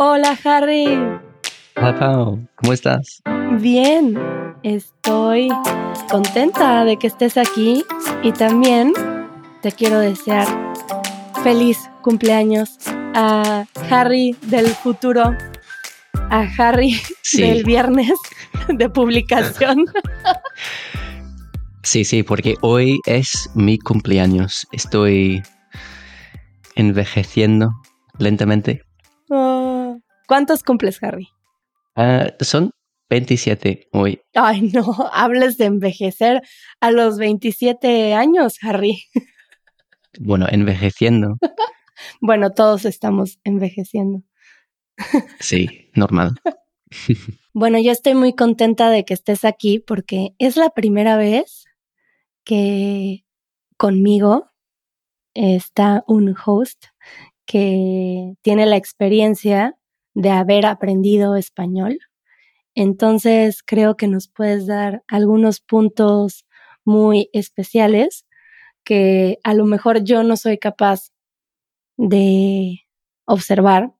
Hola Harry. Hola Pau, ¿cómo estás? Bien, estoy contenta de que estés aquí y también te quiero desear feliz cumpleaños a Harry del futuro, a Harry del viernes de publicación. Sí, sí, porque hoy es mi cumpleaños. Estoy envejeciendo lentamente. Oh, ¿Cuántos cumples, Harry? Ah, son 27 hoy. Ay, no, hables de envejecer a los 27 años, Harry. Bueno, envejeciendo. bueno, todos estamos envejeciendo. sí, normal. bueno, yo estoy muy contenta de que estés aquí porque es la primera vez que conmigo está un host que tiene la experiencia de haber aprendido español. Entonces creo que nos puedes dar algunos puntos muy especiales que a lo mejor yo no soy capaz de observar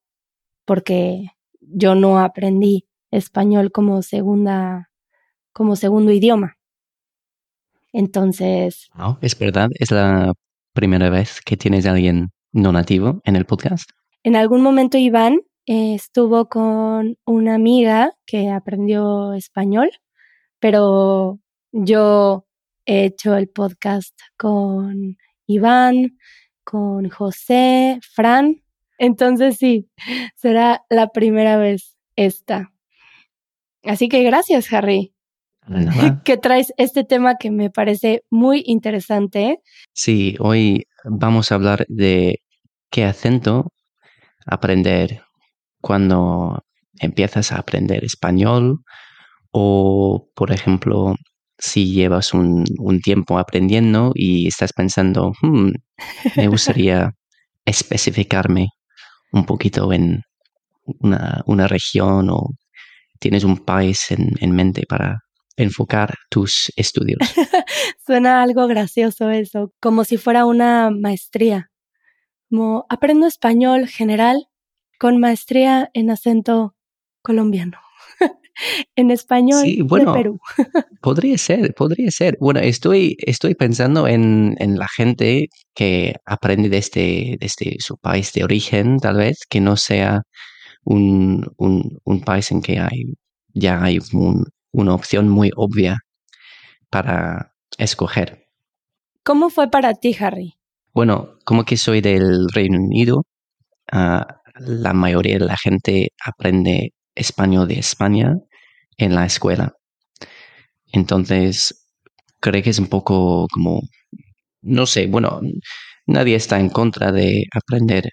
porque yo no aprendí español como segunda como segundo idioma. Entonces, es verdad, es la primera vez que tienes a alguien no nativo en el podcast? En algún momento Iván eh, estuvo con una amiga que aprendió español, pero yo he hecho el podcast con Iván, con José, Fran. Entonces sí, será la primera vez esta. Así que gracias, Harry. que traes este tema que me parece muy interesante. Sí, hoy vamos a hablar de qué acento aprender cuando empiezas a aprender español o, por ejemplo, si llevas un, tiempo aprendiendo y estás pensando, hmm, me gustaría especificarme un poquito en una, región o tienes un país en mente para enfocar tus estudios. Suena algo gracioso eso, como si fuera una maestría. Como aprendo español general con maestría en acento colombiano. en español de Perú. podría ser, podría ser. Bueno, estoy, estoy pensando en, la gente que aprende desde, desde su país de origen, tal vez, que no sea un, un país en que hay, ya hay un, una opción muy obvia para escoger. ¿Cómo fue para ti, Harry? Bueno, como que soy del Reino Unido, ah, la mayoría de la gente aprende español de España en la escuela. Entonces, creo que es un poco como, no sé, bueno, nadie está en contra de aprender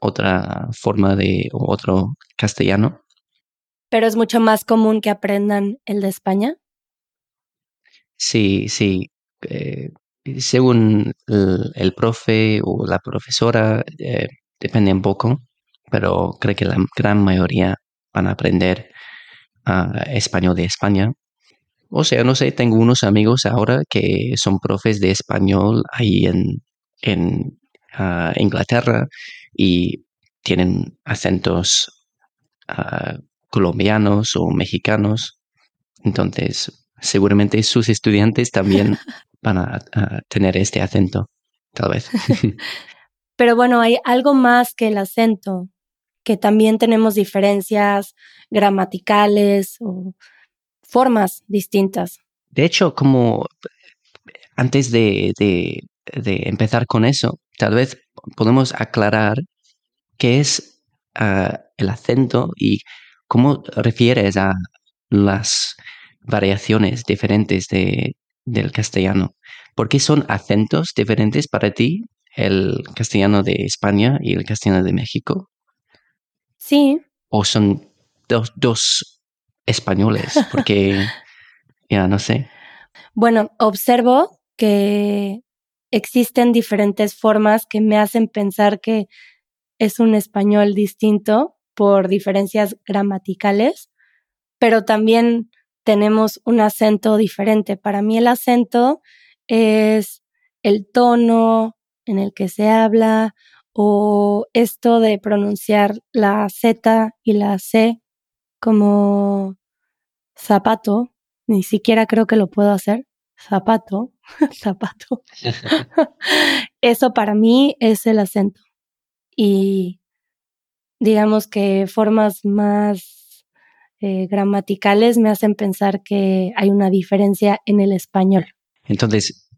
otra forma de otro castellano, pero es mucho más común que aprendan el de España. Sí, sí. Eh, según el, profe o la profesora, eh, depende un poco, pero creo que la gran mayoría van a aprender ah, español de España. O sea, no sé, tengo unos amigos ahora que son profes de español ahí en, en ah, Inglaterra y tienen acentos uh, colombianos o mexicanos. Entonces, seguramente sus estudiantes también van a, tener este acento, tal vez. Pero bueno, hay algo más que el acento, que también tenemos diferencias gramaticales o formas distintas. De hecho, como antes de, empezar con eso, tal vez podemos aclarar qué es ah, el acento y ¿Cómo refieres a las variaciones diferentes de, del castellano? ¿Por qué son acentos diferentes para ti el castellano de España y el castellano de México? Sí. ¿O son dos, dos españoles? Porque, ya no sé. Bueno, observo que existen diferentes formas que me hacen pensar que es un español distinto por diferencias gramaticales, pero también tenemos un acento diferente. Para mí el acento es el tono en el que se habla o esto de pronunciar la Z y la C como zapato, ni siquiera creo que lo puedo hacer. Zapato, zapato. Eso para mí es el acento. Y digamos que formas más eh, gramaticales me hacen pensar que hay una diferencia en el español. Entonces,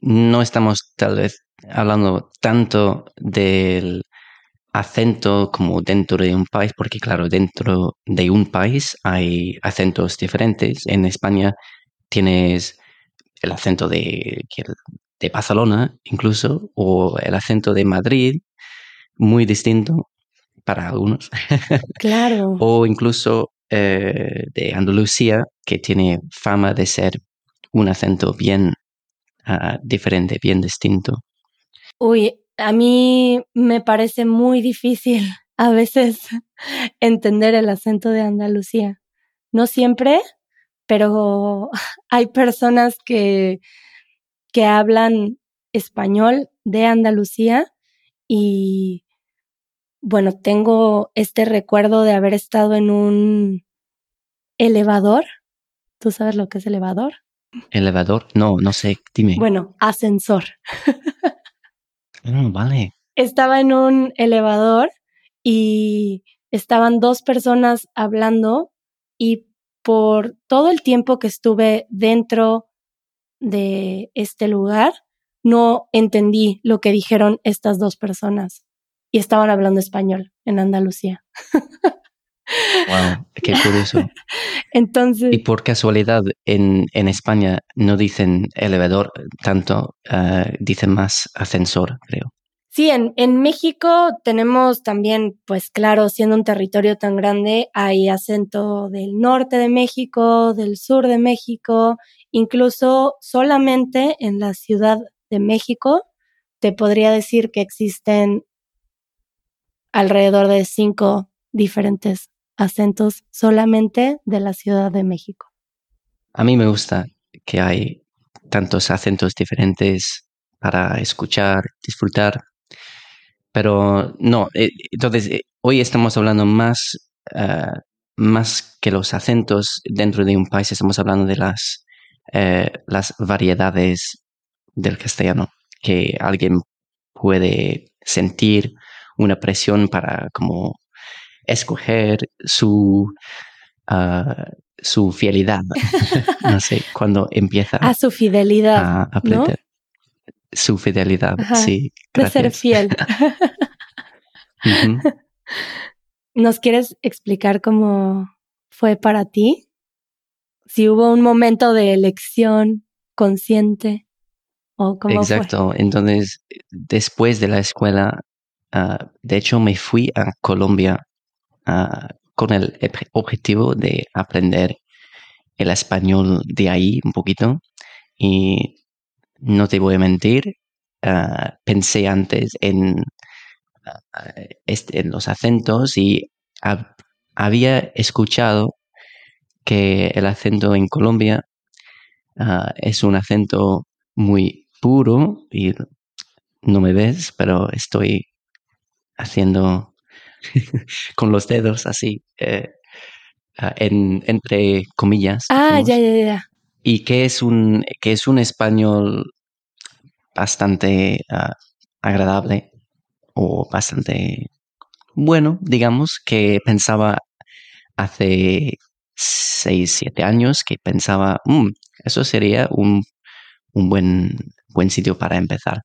no estamos tal vez hablando tanto del acento como dentro de un país, porque claro, dentro de un país hay acentos diferentes. En España tienes el acento de, de Barcelona incluso, o el acento de Madrid, muy distinto para algunos. Claro. o incluso eh, de Andalucía, que tiene fama de ser un acento bien uh, diferente, bien distinto. Uy, a mí me parece muy difícil a veces entender el acento de Andalucía. No siempre, pero hay personas que, que hablan español de Andalucía y bueno, tengo este recuerdo de haber estado en un elevador. ¿Tú sabes lo que es elevador? ¿Elevador? No, no sé, dime. Bueno, ascensor. Mm, vale. Estaba en un elevador y estaban dos personas hablando y por todo el tiempo que estuve dentro de este lugar, no entendí lo que dijeron estas dos personas y estaban hablando español en Andalucía. Wow, qué curioso. Entonces. Y por casualidad, en, en España no dicen elevador tanto, uh, dicen más ascensor, creo. Sí, en, en México tenemos también, pues claro, siendo un territorio tan grande, hay acento del norte de México, del sur de México, incluso solamente en la Ciudad de México, te podría decir que existen alrededor de cinco diferentes acentos solamente de la Ciudad de México. A mí me gusta que hay tantos acentos diferentes para escuchar, disfrutar, pero no, eh, entonces eh, hoy estamos hablando más, uh, más que los acentos dentro de un país, estamos hablando de las, las variedades del castellano, que alguien puede sentir una presión para como escoger su, uh, su fidelidad. no sé, cuando empieza a su fidelidad. A aprender. ¿no? Su fidelidad, Ajá, sí. Gracias. De ser fiel. uh -huh. ¿Nos quieres explicar cómo fue para ti? Si hubo un momento de elección consciente o cómo Exacto. Fue? Entonces, después de la escuela, uh, de hecho, me fui a Colombia Con el objetivo de aprender el español de ahí un poquito. Y no te voy a mentir, uh, pensé antes en, uh, este, en, los acentos y hab había escuchado que el acento en Colombia es un acento muy puro y no me ves, pero estoy haciendo con los dedos así, eh, en, entre comillas. Ah, ya, ya, ya. Y que es un, que es un español bastante uh, agradable o bastante bueno, digamos, que pensaba hace seis, siete años, que pensaba, mmm, eso sería un, un buen, buen sitio para empezar.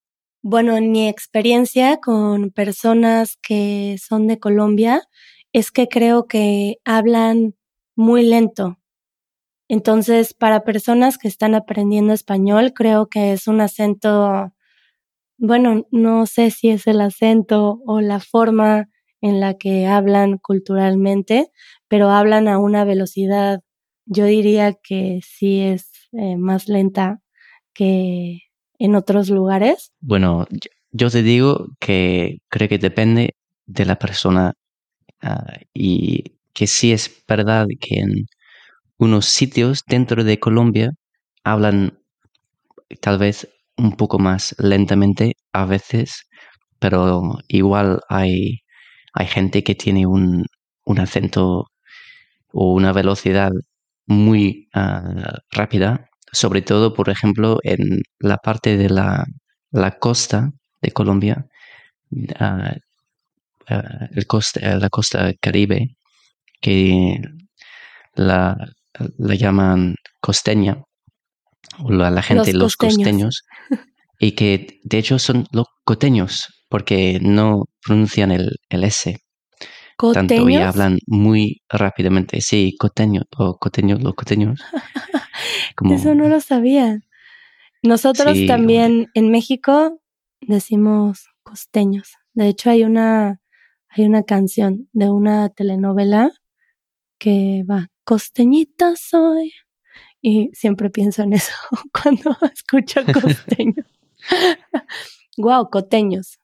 Bueno, en mi experiencia con personas que son de Colombia, es que creo que hablan muy lento. Entonces, para personas que están aprendiendo español, creo que es un acento, bueno, no sé si es el acento o la forma en la que hablan culturalmente, pero hablan a una velocidad, yo diría que sí es eh, más lenta que en otros lugares? Bueno, yo te digo que creo que depende de la persona uh, y que sí es verdad que en unos sitios dentro de Colombia hablan tal vez un poco más lentamente a veces, pero igual hay, hay gente que tiene un, un acento o una velocidad muy uh, rápida, sobre todo, por ejemplo, en la parte de la, la costa de Colombia, uh, uh, el costa, la costa caribe, que la, la llaman costeña, o la, la gente, los, los costeños, y que de hecho son los coteños, porque no pronuncian el, el S. ¿Coteños? Tanto y hablan muy rápidamente. Sí, coteños, o coteños, los coteños. Como... Eso no lo sabía. Nosotros Sí, también en México decimos costeños. De hecho, hay una, hay una canción de una telenovela que va, costeñita soy. Y siempre pienso en eso cuando escucho costeños. wow, coteños.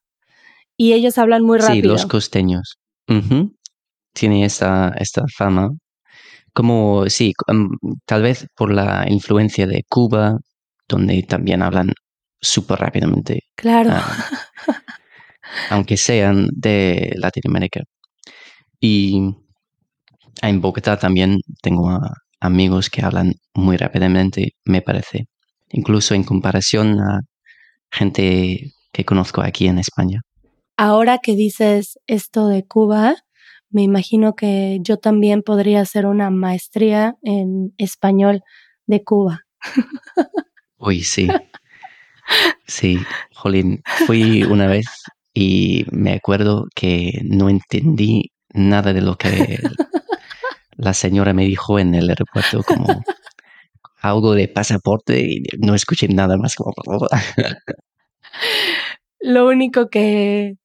Y ellos hablan muy rápido. Sí, los costeños. Tiene esta, esta fama. Como, sí, um, tal vez por la influencia de Cuba, donde también hablan súper rápidamente, Claro. ah, aunque sean de Latinoamérica. Y en Bogotá también tengo a- amigos que hablan muy rápidamente, me parece. Incluso en comparación a gente que conozco aquí en España. Ahora que dices esto de Cuba, me imagino que yo también podría hacer una maestría en español de Cuba. Uy, sí. Sí, Jolín, fui una vez y me acuerdo que no entendí nada de lo que la señora me dijo en el aeropuerto, como algo de pasaporte y no escuché nada más. Como... Lo único que,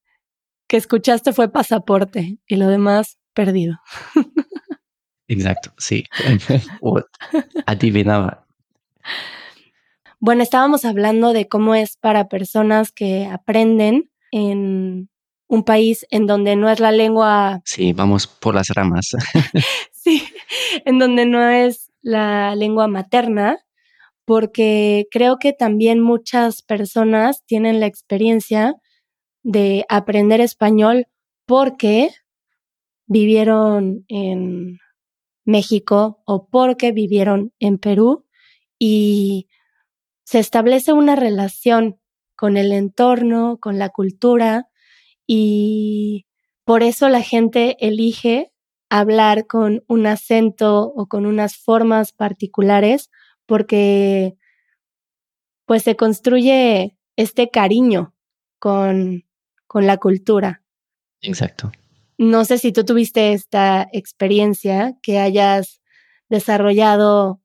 que escuchaste fue pasaporte y lo demás perdido. Exacto, sí. Adivinaba. Bueno, estábamos hablando de cómo es para personas que aprenden en un país en donde no es la lengua, Sí, vamos por las ramas. sí, en donde no es la lengua materna, porque creo que también muchas personas tienen la experiencia de aprender español porque vivieron en México o porque vivieron en Perú y se establece una relación con el entorno, con la cultura y por eso la gente elige hablar con un acento o con unas formas particulares porque pues se construye este cariño con, con la cultura. Exacto. No sé si tú tuviste esta experiencia que hayas desarrollado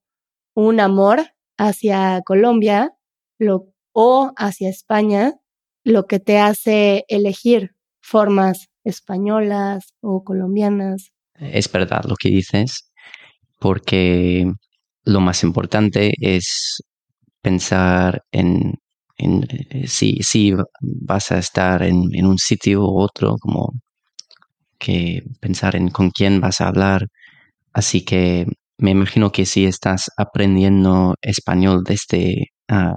un amor hacia Colombia lo, o hacia España, lo que te hace elegir formas españolas o colombianas. Es verdad lo que dices, porque lo más importante es pensar en, en eh, si, si vas a estar en, en un sitio u otro, como que pensar en con quién vas a hablar. Así que me imagino que si estás aprendiendo español desde uh,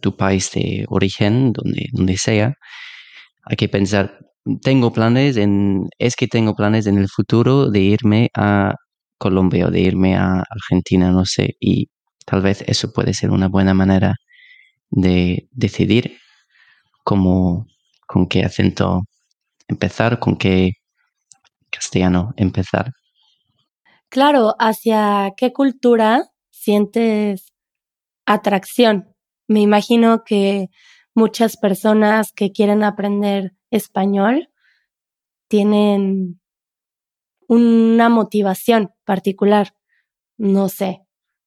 tu país de origen, donde, donde sea, hay que pensar, tengo planes en, es que tengo planes en el futuro de irme a Colombia o de irme a Argentina, no sé, y tal vez eso puede ser una buena manera de decidir cómo, con qué acento empezar, con qué castellano empezar. Claro, ¿hacia qué cultura sientes atracción? Me imagino que muchas personas que quieren aprender español tienen una motivación particular. No sé,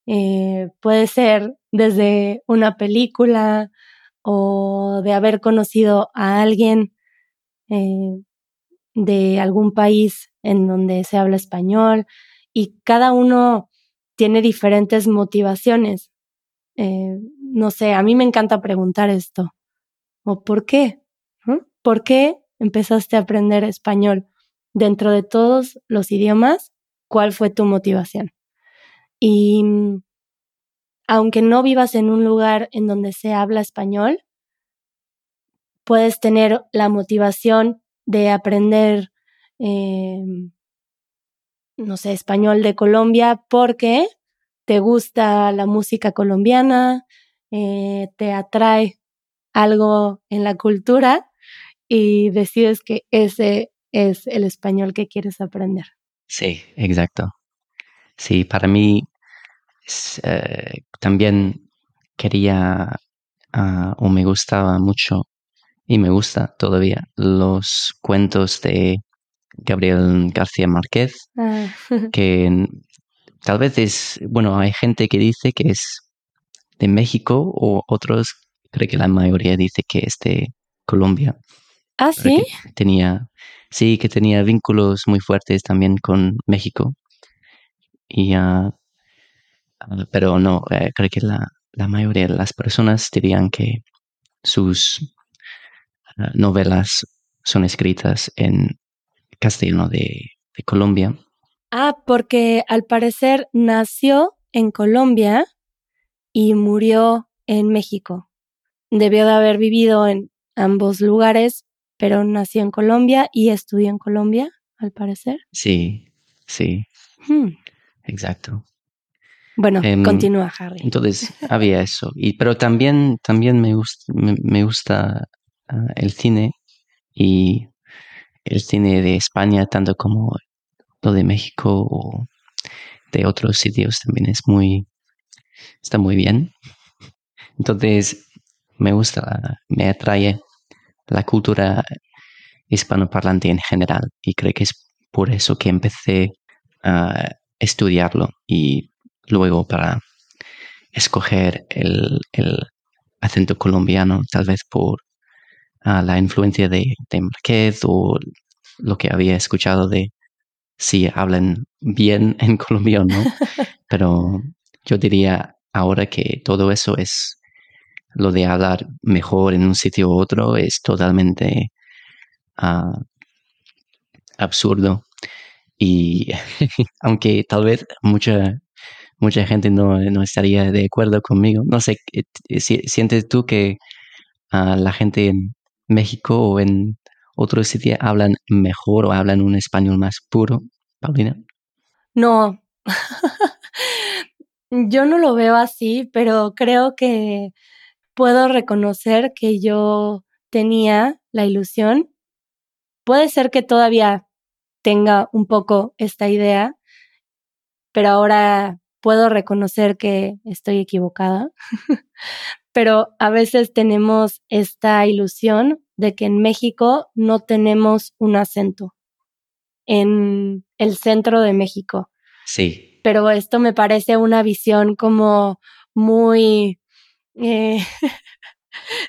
eh, puede ser desde una película o de haber conocido a alguien eh, de algún país en donde se habla español y cada uno tiene diferentes motivaciones. Eh, no sé, a mí me encanta preguntar esto. ¿O por qué? ¿Mm? ¿Por qué empezaste a aprender español? Dentro de todos los idiomas, ¿cuál fue tu motivación? Y aunque no vivas en un lugar en donde se habla español, puedes tener la motivación de aprender, eh, no sé, español de Colombia porque te gusta la música colombiana, eh, te atrae algo en la cultura y decides que ese es el español que quieres aprender. Sí, exacto. Sí, para mí eh, también quería uh, o me gustaba mucho y me gusta todavía los cuentos de Gabriel García Márquez, ah. que tal vez es, bueno, hay gente que dice que es de México o otros, creo que la mayoría dice que es de Colombia. Ah, sí. Tenía, sí, que tenía vínculos muy fuertes también con México. Y, uh, pero no, eh, creo que la, la mayoría de las personas dirían que sus uh, novelas son escritas en castellano de, de Colombia. Ah, porque al parecer nació en Colombia y murió en México. Debió de haber vivido en ambos lugares, pero nació en Colombia y estudió en Colombia, al parecer. Sí, sí. Hmm. Exacto. Bueno, em, continúa, Harry. Entonces había eso. Y, pero también, también me gusta, me, gusta ah, el cine y el cine de España, tanto como lo de México o de otros sitios, también es muy, está muy bien. Entonces, me gusta, me atrae la cultura hispanoparlante en general y creo que es por eso que empecé a estudiarlo y luego para escoger el, acento colombiano, tal vez por ah, la influencia de, de Marquez o lo que había escuchado de si hablan bien en Colombia no. Pero yo diría ahora que todo eso es lo de hablar mejor en un sitio u otro es totalmente ah, absurdo. Y aunque tal vez mucha mucha gente no, estaría de acuerdo conmigo. No sé, eh, ¿sientes tú que uh, la gente en México o en otros sitios hablan mejor o hablan un español más puro, Paulina? No, yo no lo veo así, pero creo que puedo reconocer que yo tenía la ilusión. Puede ser que todavía tenga un poco esta idea, pero ahora puedo reconocer que estoy equivocada, pero a veces tenemos esta ilusión de que en México no tenemos un acento en el centro de México. Sí. Pero esto me parece una visión como muy, eh,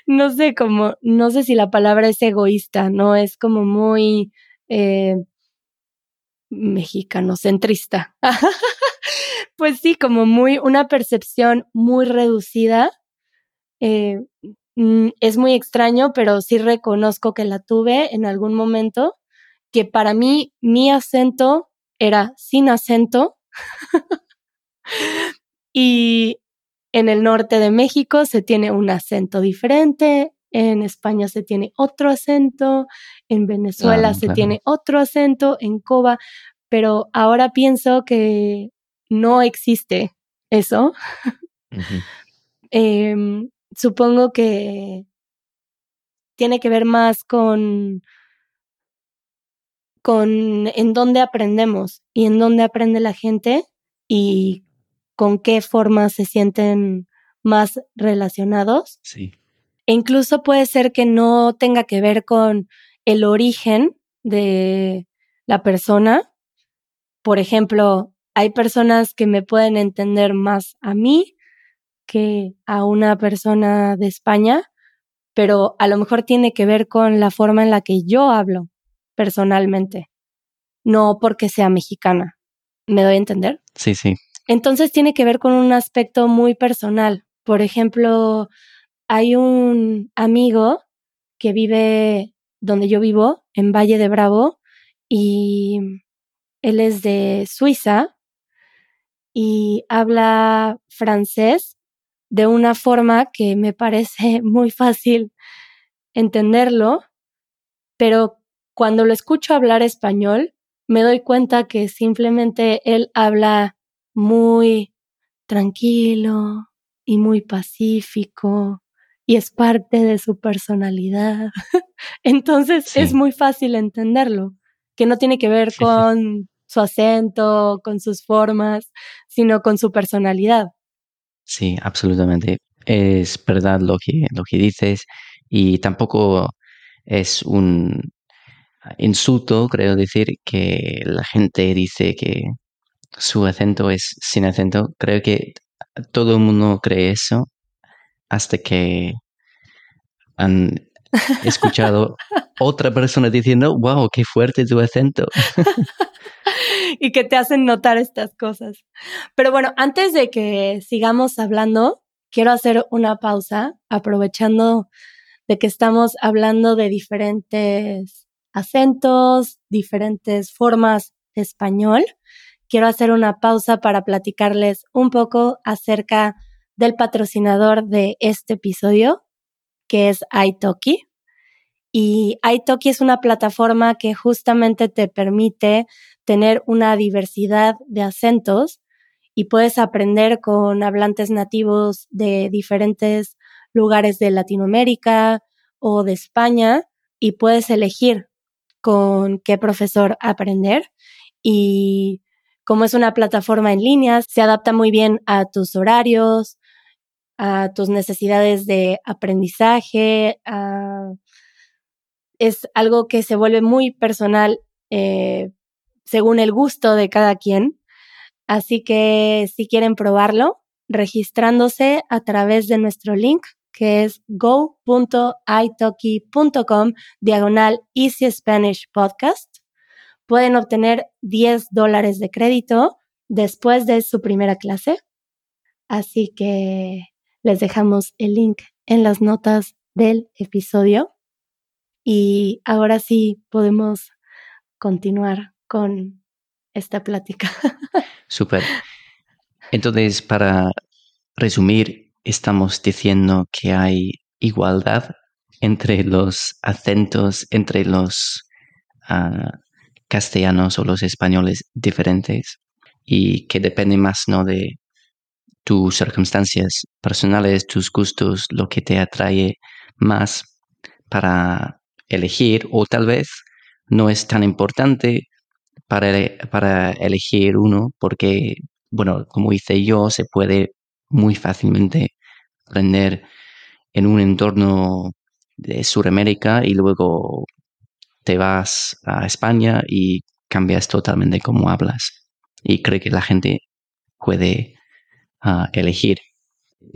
no sé, como, no sé si la palabra es egoísta, ¿no? Es como muy eh, mexicano centrista. pues sí, como muy, una percepción muy reducida. Eh, mm, es muy extraño, pero sí reconozco que la tuve en algún momento, que para mí mi acento era sin acento. y en el norte de México se tiene un acento diferente, en España se tiene otro acento, en Venezuela se tiene otro acento, en Cuba, pero ahora pienso que no existe eso. Em, supongo que tiene que ver más con, con en dónde aprendemos y en dónde aprende la gente y con qué forma se sienten más relacionados. Sí. E incluso puede ser que no tenga que ver con el origen de la persona. Por ejemplo, hay personas que me pueden entender más a mí que a una persona de España, pero a lo mejor tiene que ver con la forma en la que yo hablo personalmente, no porque sea mexicana. ¿Me doy a entender? Sí, sí. Entonces tiene que ver con un aspecto muy personal. Por ejemplo, hay un amigo que vive donde yo vivo, en Valle de Bravo, y él es de Suiza y habla francés de una forma que me parece muy fácil entenderlo, pero cuando lo escucho hablar español, me doy cuenta que simplemente él habla muy tranquilo y muy pacífico y es parte de su personalidad. Entonces es muy fácil entenderlo, que no tiene que ver con su acento, con sus formas, sino con su personalidad. Sí, absolutamente. Es verdad lo que, lo que dices y tampoco es un insulto, creo decir, que la gente dice que su acento es sin acento. Creo que todo el mundo cree eso hasta que han escuchado otra persona diciendo, wow, qué fuerte tu acento. y que te hacen notar estas cosas. Pero bueno, antes de que sigamos hablando, quiero hacer una pausa aprovechando de que estamos hablando de diferentes acentos, diferentes formas de español. Quiero hacer una pausa para platicarles un poco acerca del patrocinador de este episodio, que es iTalki. Y iTalki es una plataforma que justamente te permite tener una diversidad de acentos y puedes aprender con hablantes nativos de diferentes lugares de Latinoamérica o de España y puedes elegir con qué profesor aprender. Y como es una plataforma en línea, se adapta muy bien a tus horarios, a tus necesidades de aprendizaje, es algo que se vuelve muy personal eh, según el gusto de cada quien. Así que si quieren probarlo, registrándose a través de nuestro link que es go.italki.com diagonal Easy Spanish Podcast. Pueden obtener 10 dólares de crédito después de su primera clase. Así que les dejamos el link en las notas del episodio. Y ahora sí podemos continuar con esta plática. Súper. Entonces, para resumir, estamos diciendo que hay igualdad entre los acentos, entre los ah, castellanos o los españoles diferentes y que depende más no de tus circunstancias personales, tus gustos, lo que te atrae más para elegir o tal vez no es tan importante para, para elegir uno porque, bueno, como hice yo, se puede muy fácilmente aprender en un entorno de Sudamérica y luego te vas a España y cambias totalmente cómo hablas. Y creo que la gente puede ah, elegir.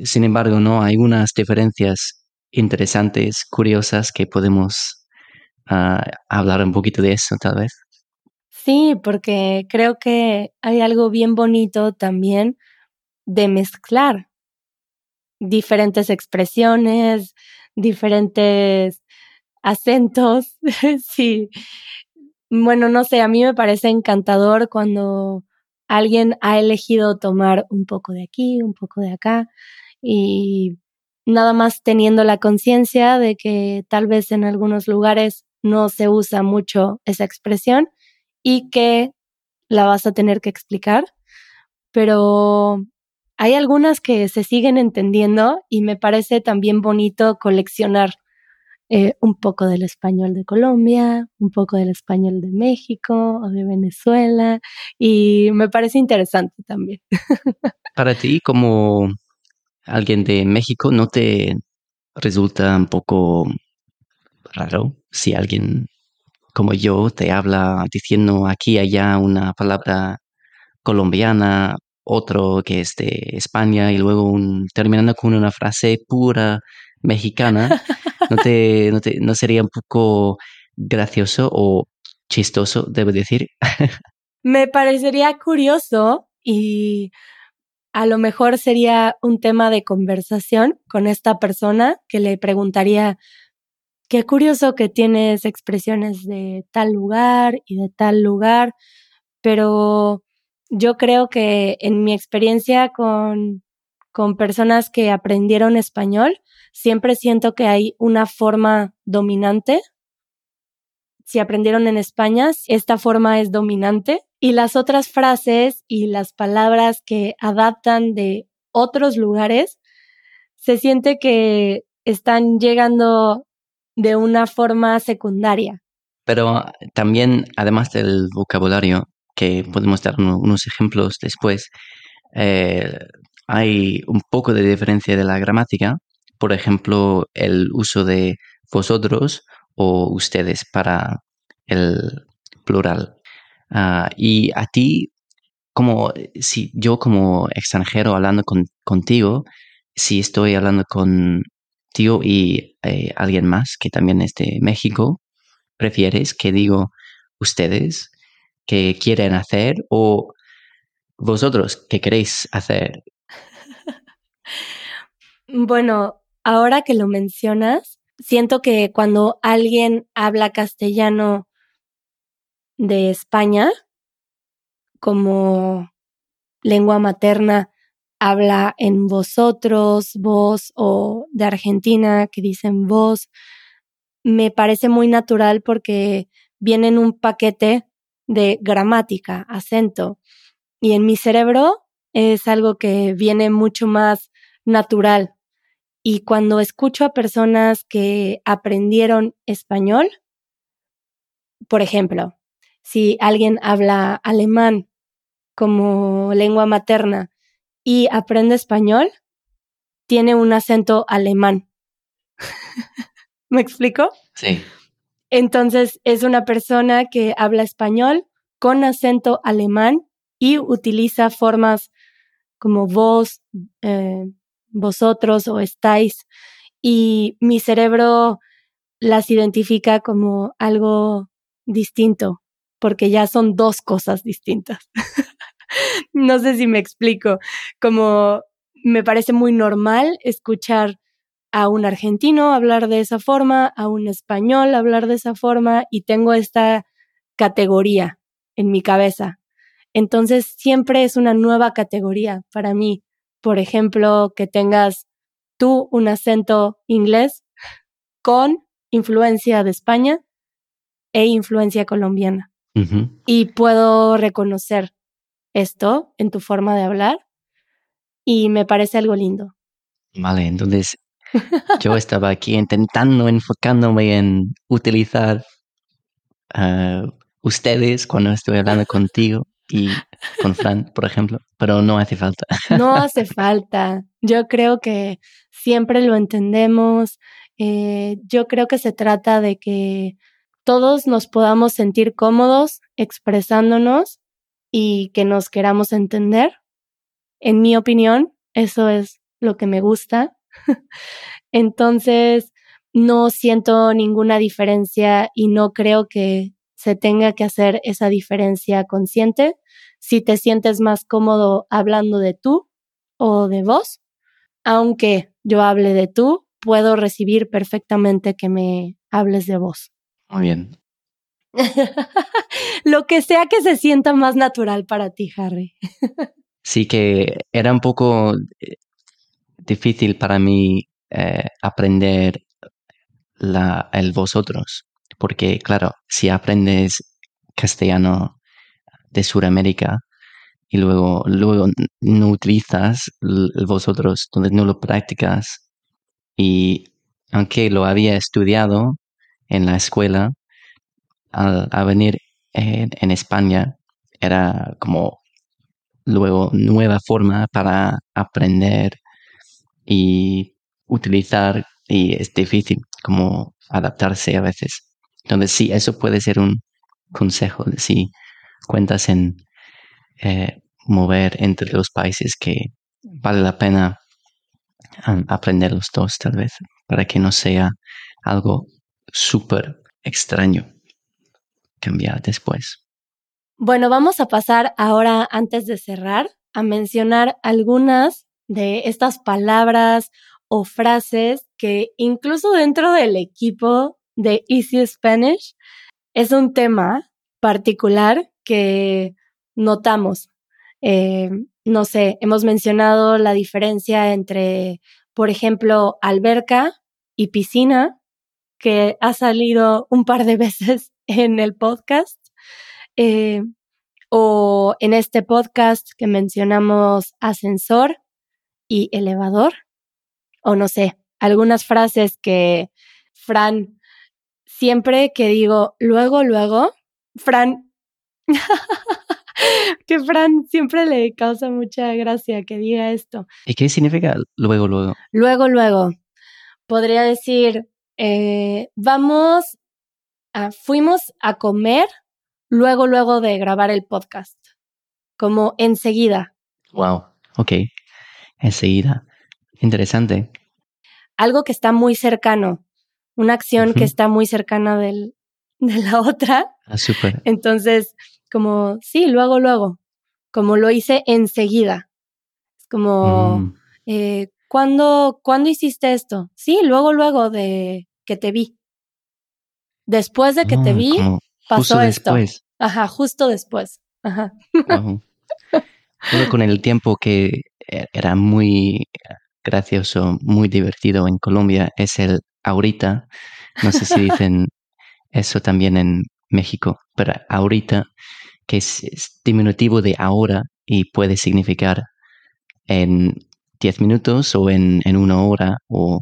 Sin embargo, no hay unas diferencias interesantes, curiosas que podemos hablar un poquito de eso, tal vez. Sí, porque creo que hay algo bien bonito también de mezclar diferentes expresiones, diferentes acentos. sí. Bueno, no sé, a mí me parece encantador cuando alguien ha elegido tomar un poco de aquí, un poco de acá y nada más teniendo la conciencia de que tal vez en algunos lugares no se usa mucho esa expresión y que la vas a tener que explicar, pero hay algunas que se siguen entendiendo y me parece también bonito coleccionar eh, un poco del español de Colombia, un poco del español de México o de Venezuela y me parece interesante también. Para ti, como alguien de México, ¿no te resulta un poco raro si alguien como yo te habla diciendo aquí y allá una palabra colombiana otro que es de España y luego un, terminando con una frase pura mexicana, ¿no, no, te, ¿no sería un poco gracioso o chistoso, debo decir? Me parecería curioso y a lo mejor sería un tema de conversación con esta persona que le preguntaría, qué curioso que tienes expresiones de tal lugar y de tal lugar, pero yo creo que en mi experiencia con, con personas que aprendieron español, siempre siento que hay una forma dominante. Si aprendieron en España, esta forma es dominante y las otras frases y las palabras que adaptan de otros lugares, se siente que están llegando de una forma secundaria. Pero también, además del vocabulario, que podemos dar unos ejemplos después, eh, hay un poco de diferencia de la gramática. Por ejemplo, el uso de vosotros o ustedes para el plural. Ah, y a ti, como si yo como extranjero hablando contigo, si estoy hablando contigo y eh, alguien más que también es de México, ¿prefieres que digo ustedes que quieren hacer o vosotros que queréis hacer? Bueno, ahora que lo mencionas, siento que cuando alguien habla castellano de España como lengua materna, habla en vosotros, vos o de Argentina que dicen vos, me parece muy natural porque viene en un paquete de gramática, acento, y en mi cerebro es algo que viene mucho más natural. Y cuando escucho a personas que aprendieron español, por ejemplo, si alguien habla alemán como lengua materna y aprende español, tiene un acento alemán. ¿Me explico? Sí. Entonces es una persona que habla español con acento alemán y utiliza formas como vos, eh, vosotros o estáis. Y mi cerebro las identifica como algo distinto, porque ya son dos cosas distintas. no sé si me explico, como me parece muy normal escuchar a un argentino hablar de esa forma, a un español hablar de esa forma y tengo esta categoría en mi cabeza. Entonces siempre es una nueva categoría para mí. Por ejemplo, que tengas tú un acento inglés con influencia de España e influencia colombiana. Y puedo reconocer esto en tu forma de hablar y me parece algo lindo. Vale, entonces yo estaba aquí intentando enfocándome en utilizar uh, ustedes cuando estoy hablando contigo y con Fran, por ejemplo, pero no hace falta. No hace falta. Yo creo que siempre lo entendemos. Eh, yo creo que se trata de que todos nos podamos sentir cómodos expresándonos y que nos queramos entender. En mi opinión, eso es lo que me gusta. Entonces, no siento ninguna diferencia y no creo que se tenga que hacer esa diferencia consciente. Si te sientes más cómodo hablando de tú o de vos, aunque yo hable de tú, puedo recibir perfectamente que me hables de vos. Muy bien. Lo que sea que se sienta más natural para ti, Harry. sí que era un poco eh, difícil para mí eh, aprender la, el vosotros, porque claro, si aprendes castellano de Sudamérica y luego, luego no utilizas el vosotros, donde no lo practicas, y aunque lo había estudiado en la escuela, al, venir en España era como luego nueva forma para aprender y utilizar y es difícil como adaptarse a veces. Entonces sí, eso puede ser un consejo si cuentas en eh, mover entre los países que vale la pena um, aprender los dos tal vez para que no sea algo súper extraño cambiar después. Bueno, vamos a pasar ahora, antes de cerrar, a mencionar algunas de estas palabras o frases que incluso dentro del equipo de Easy Spanish es un tema particular que notamos. Eh, no sé, hemos mencionado la diferencia entre por ejemplo, alberca y piscina, que ha salido un par de veces en el podcast, eh, o en este podcast que mencionamos ascensor y elevador, o no sé, algunas frases que Fran, siempre que digo luego, luego, Fran, que Fran siempre le causa mucha gracia que diga esto. ¿Y qué significa luego, luego? Luego, luego. Podría decir, eh, vamos, a, fuimos a comer luego, luego de grabar el podcast, como enseguida. Wow, ok, enseguida. Interesante. Algo que está muy cercano, una acción que está muy cercana del, de la otra. Ah, súper. Entonces, como, sí, luego, luego, como lo hice enseguida. Es como, Mm, eh, ¿cuándo, ¿cuándo hiciste esto? Sí, luego, luego de que te vi. Después de que te vi, pasó justo esto. después. Ajá, justo después. Ajá. Wow. Con el tiempo que e- era muy gracioso, muy divertido en Colombia, es el ahorita. No sé si dicen eso también en México, pero ahorita, que es, es diminutivo de ahora y puede significar en 10 minutos o en, en una hora o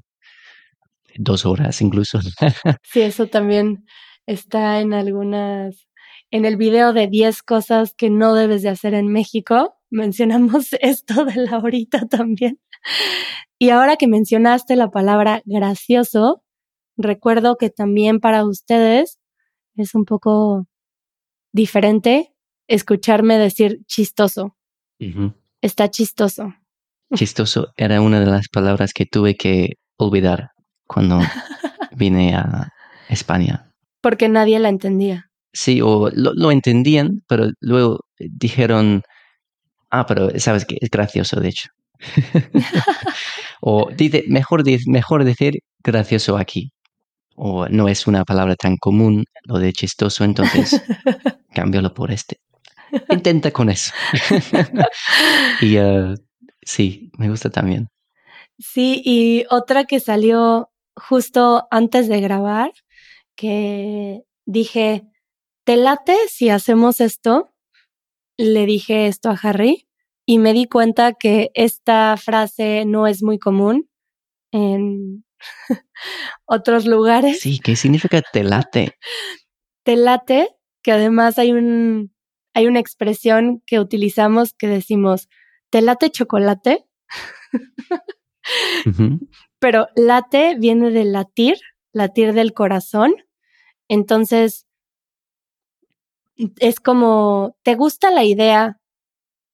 dos horas incluso. Sí, eso también está en algunas, en el video de 10 cosas que no debes de hacer en México. Mencionamos esto de la ahorita también. Y ahora que mencionaste la palabra gracioso, recuerdo que también para ustedes es un poco diferente escucharme decir chistoso. Está chistoso. Chistoso era una de las palabras que tuve que olvidar cuando vine a España. Porque nadie la entendía. Sí, o lo, lo entendían, pero luego dijeron, ah, pero sabes que es gracioso, de hecho. o dice, mejor, mejor decir gracioso aquí. O no es una palabra tan común lo de chistoso, entonces cámbialo por este. Intenta con eso. y eh, sí, me gusta también. Sí, y otra que salió justo antes de grabar, que dije, ¿te late si hacemos esto? Le dije esto a Harry y me di cuenta que esta frase no es muy común en otros lugares. Sí, ¿qué significa te late? Te late, que además hay un, hay una expresión que utilizamos que decimos, ¿te late chocolate? Pero late viene de latir, latir del corazón. Entonces, es como, ¿te gusta la idea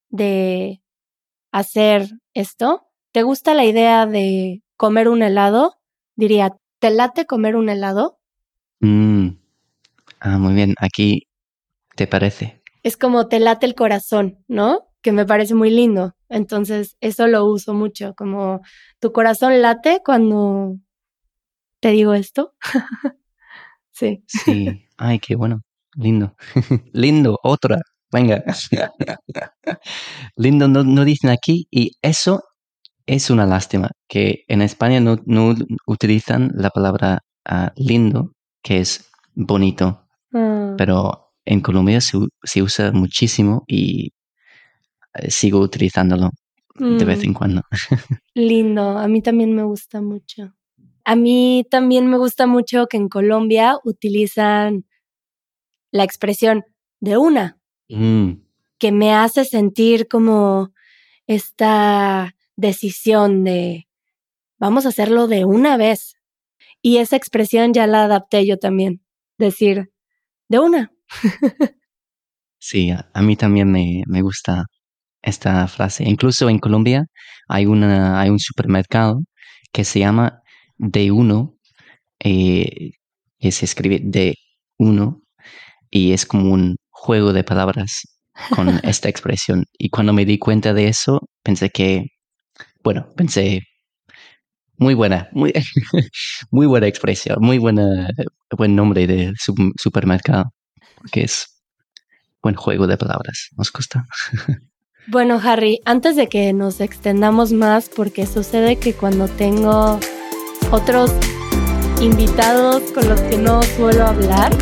de hacer esto? ¿Te gusta la idea de comer un helado? Diría, ¿te late comer un helado? Mm. Ah, muy bien. Aquí te parece. Es como te late el corazón, ¿no? Que me parece muy lindo. Entonces, eso lo uso mucho, como tu corazón late cuando te digo esto. sí. Sí. Ay, qué bueno. Lindo. Lindo. Otra. Venga. Lindo no, no dicen aquí y eso es una lástima que en España no, no utilizan la palabra ah, lindo, que es bonito, Ah, pero en Colombia se, se usa muchísimo y sigo utilizándolo de vez mm. en cuando. Lindo, a mí también me gusta mucho. A mí también me gusta mucho que en Colombia utilizan la expresión de una, Mm, que me hace sentir como esta decisión de vamos a hacerlo de una vez. Y esa expresión ya la adapté yo también, decir de una. sí, a, a mí también me, me gusta esta frase. Incluso en Colombia hay, una, hay un supermercado que se llama de uno, eh, que se escribe de uno y es como un juego de palabras con esta expresión. Y cuando me di cuenta de eso, pensé que, bueno, pensé, muy buena, muy, muy buena expresión, muy buena, buen nombre de su- supermercado, porque es buen juego de palabras. ¿Nos gusta? Bueno, Harry, antes de que nos extendamos más, porque sucede que cuando tengo otros invitados con los que no suelo hablar,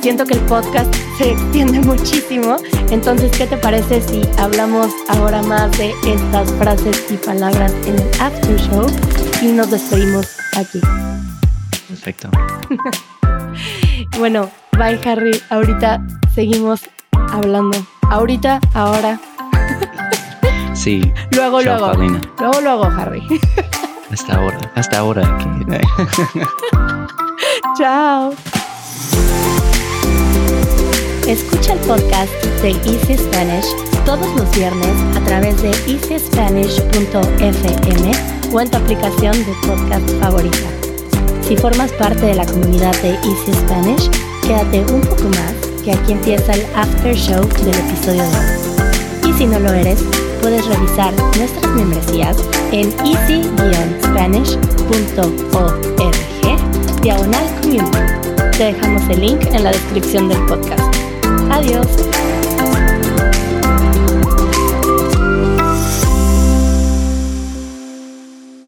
siento que el podcast se extiende muchísimo. Entonces, ¿qué te parece si hablamos ahora más de estas frases y palabras en el after show y nos despedimos aquí? Perfecto. bueno, bye Harry. Ahorita seguimos hablando. Ahorita, ahora. Sí. Luego, Chao, luego. Paulina. Luego, luego, Harry. Hasta ahora. Hasta ahora. Chao. Escucha el podcast de Easy Spanish todos los viernes a través de easyspanish.fm o en tu aplicación de podcast favorita. Si formas parte de la comunidad de Easy Spanish, quédate un poco más que aquí empieza el after show del episodio de hoy. Y si no lo eres, puedes revisar nuestras membresías en easy-spanish.org diagonal community. Te dejamos el link en la descripción del podcast. Adiós.